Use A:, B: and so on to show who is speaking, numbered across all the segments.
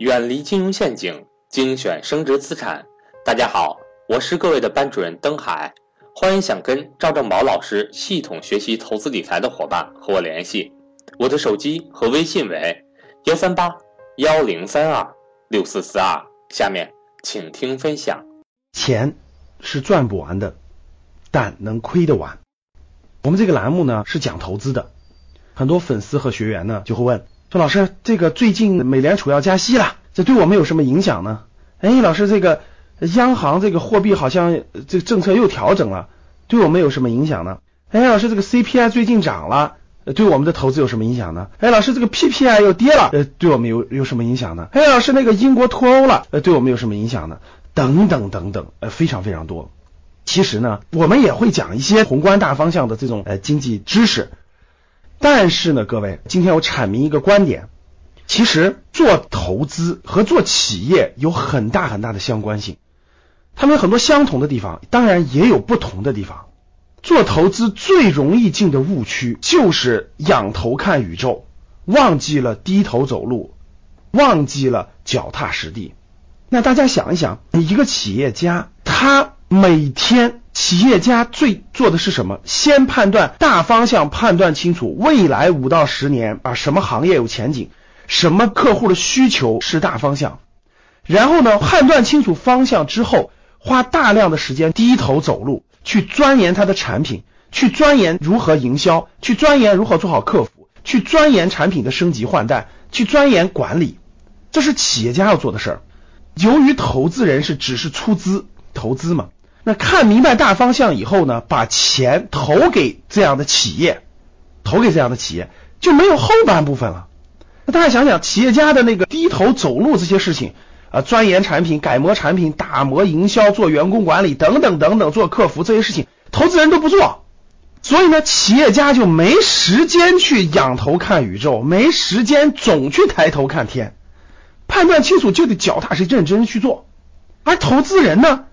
A: 远离金融陷阱，精选升值资产。大家好，我是各位的班主任登海，欢迎想跟赵正宝老师系统学习投资理财的伙伴和我联系，我的手机和微信为幺三八幺零三二六四四二。下面请听分享。
B: 钱是赚不完的，但能亏得完。我们这个栏目呢是讲投资的，很多粉丝和学员呢就会问。说老师，这个最近美联储要加息了，对我们有什么影响呢？哎，老师，这个央行这个货币好像这个政策又调整了，对我们有什么影响呢？哎，老师，这个 CPI 最近涨了，对我们的投资有什么影响呢？哎，老师，这个 PPI 又跌了，呃，对我们有有什么影响呢？哎，老师，那个英国脱欧了，呃，对我们有什么影响呢？等等等等，呃，非常非常多。其实呢，我们也会讲一些宏观大方向的这种呃经济知识。但是呢，各位，今天我阐明一个观点，其实做投资和做企业有很大很大的相关性，他们有很多相同的地方，当然也有不同的地方。做投资最容易进的误区就是仰头看宇宙，忘记了低头走路，忘记了脚踏实地。那大家想一想，一个企业家，他每天。企业家最做的是什么？先判断大方向，判断清楚未来五到十年啊什么行业有前景，什么客户的需求是大方向。然后呢，判断清楚方向之后，花大量的时间低头走路，去钻研他的产品，去钻研如何营销，去钻研如何做好客服，去钻研产品的升级换代，去钻研管理。这是企业家要做的事儿。由于投资人是只是出资投资嘛。那看明白大方向以后呢，把钱投给这样的企业，投给这样的企业就没有后半部分了。那大家想想，企业家的那个低头走路这些事情啊，钻研产品、改模产品、打磨营销、做员工管理等等等等，做客服这些事情，投资人都不做，所以呢，企业家就没时间去仰头看宇宙，没时间总去抬头看天，判断清楚就得脚踏实地、认真去做，而投资人呢？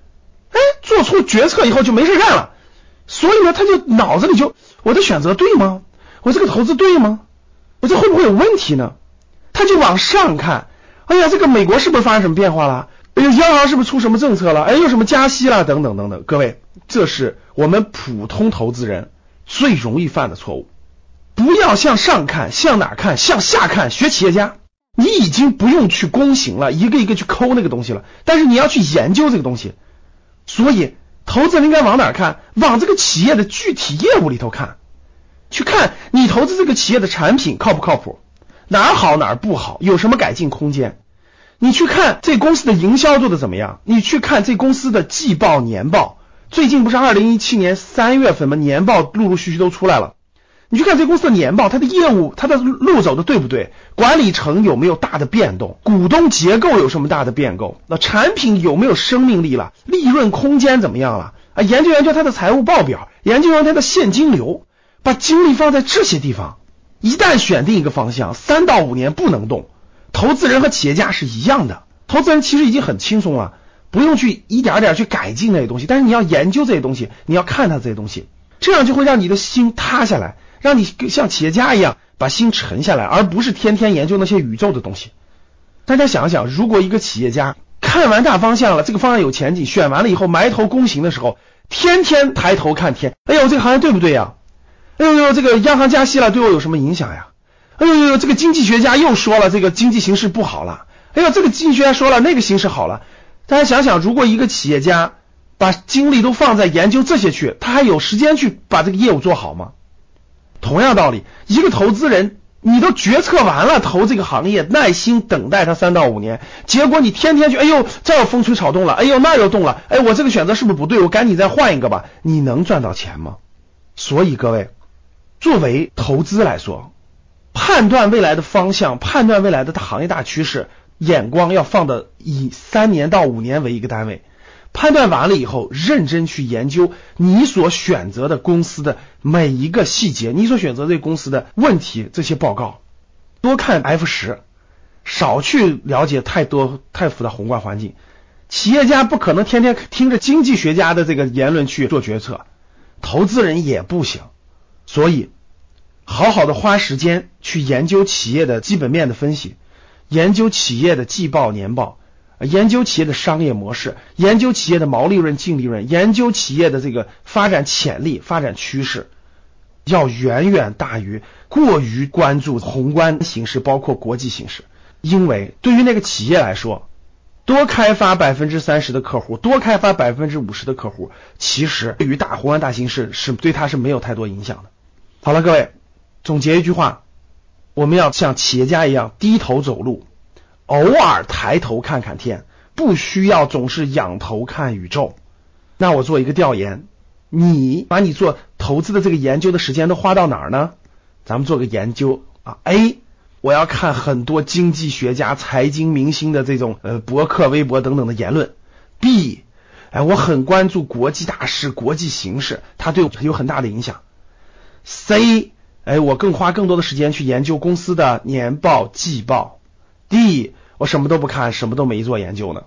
B: 哎，做出决策以后就没事干了，所以呢，他就脑子里就我的选择对吗？我这个投资对吗？这会不会有问题呢？他就往上看，哎呀，这个美国是不是发生什么变化了？哎呦，央行是不是出什么政策了？哎，又什么加息了？等等等等。各位，这是我们普通投资人最容易犯的错误。不要向上看，向哪看？向下看。学企业家，你已经不用去攻行了，一个一个去抠那个东西了，但是你要去研究这个东西。所以，投资人应该往哪看？往这个企业的具体业务里头看，去看你投资这个企业的产品靠不靠谱，哪儿好哪儿不好，有什么改进空间？你去看这公司的营销做的怎么样？你去看这公司的季报、年报，最近不是二零一七年三月份吗？年报陆陆续续都出来了。你去看这公司的年报，它的业务，它的路走的对不对？管理层有没有大的变动？股东结构有什么大的变动？那产品有没有生命力了？利润空间怎么样了？啊，研究研究它的财务报表，研究研究它的现金流，把精力放在这些地方。一旦选定一个方向，三到五年不能动。投资人和企业家是一样的，投资人其实已经很轻松了，不用去一点点去改进那些东西，但是你要研究这些东西，你要看它这些东西，这样就会让你的心塌下来。让你像企业家一样把心沉下来，而不是天天研究那些宇宙的东西。大家想想，如果一个企业家看完大方向了，这个方向有前景，选完了以后埋头躬行的时候，天天抬头看天，哎呦，这个行业对不对呀？哎呦呦，这个央行加息了，对我有什么影响呀？哎呦呦，这个经济学家又说了，这个经济形势不好了。哎呦，这个经济学家说了，那个形势好了。大家想想，如果一个企业家把精力都放在研究这些去，他还有时间去把这个业务做好吗？同样道理，一个投资人，你都决策完了投这个行业，耐心等待它三到五年，结果你天天去，哎呦，这又风吹草动了，哎呦，那又动了，哎，我这个选择是不是不对？我赶紧再换一个吧。你能赚到钱吗？所以各位，作为投资来说，判断未来的方向，判断未来的行业大趋势，眼光要放的以三年到五年为一个单位。判断完了以后，认真去研究你所选择的公司的每一个细节，你所选择这公司的问题，这些报告，多看 F 十，少去了解太多太复杂宏观环境。企业家不可能天天听着经济学家的这个言论去做决策，投资人也不行。所以，好好的花时间去研究企业的基本面的分析，研究企业的季报年报，研究企业的商业模式，研究企业的毛利润、净利润，研究企业的这个发展潜力、发展趋势，要远远大于过于关注宏观形势，包括国际形势。因为对于那个企业来说，多开发百分之三十的客户，多开发百分之五十的客户，其实对于大宏观大形势是对他是没有太多影响的。好了，各位，总结一句话，我们要像企业家一样低头走路，偶尔抬头看看天，不需要总是仰头看宇宙。那我做一个调研，你把你做投资的这个研究的时间都花到哪儿呢？咱们做个研究啊，A。我要看很多经济学家、财经明星的这种呃博客、微博等等的言论。B，哎，我很关注国际大事、国际形势，它对我有很大的影响。C，哎，我更花更多的时间去研究公司的年报、季报。D，我什么都不看，什么都没做研究呢。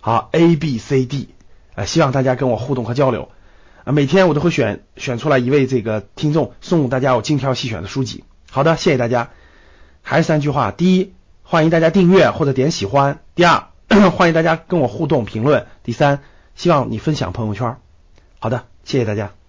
B: 好，A、B、C、D，呃，希望大家跟我互动和交流啊。每天我都会选选出来一位这个听众，送大家我精挑细选的书籍。好的，谢谢大家。还是三句话：第一，欢迎大家订阅或者点喜欢；第二，欢迎大家跟我互动评论；第三，希望你分享朋友圈。好的，谢谢大家。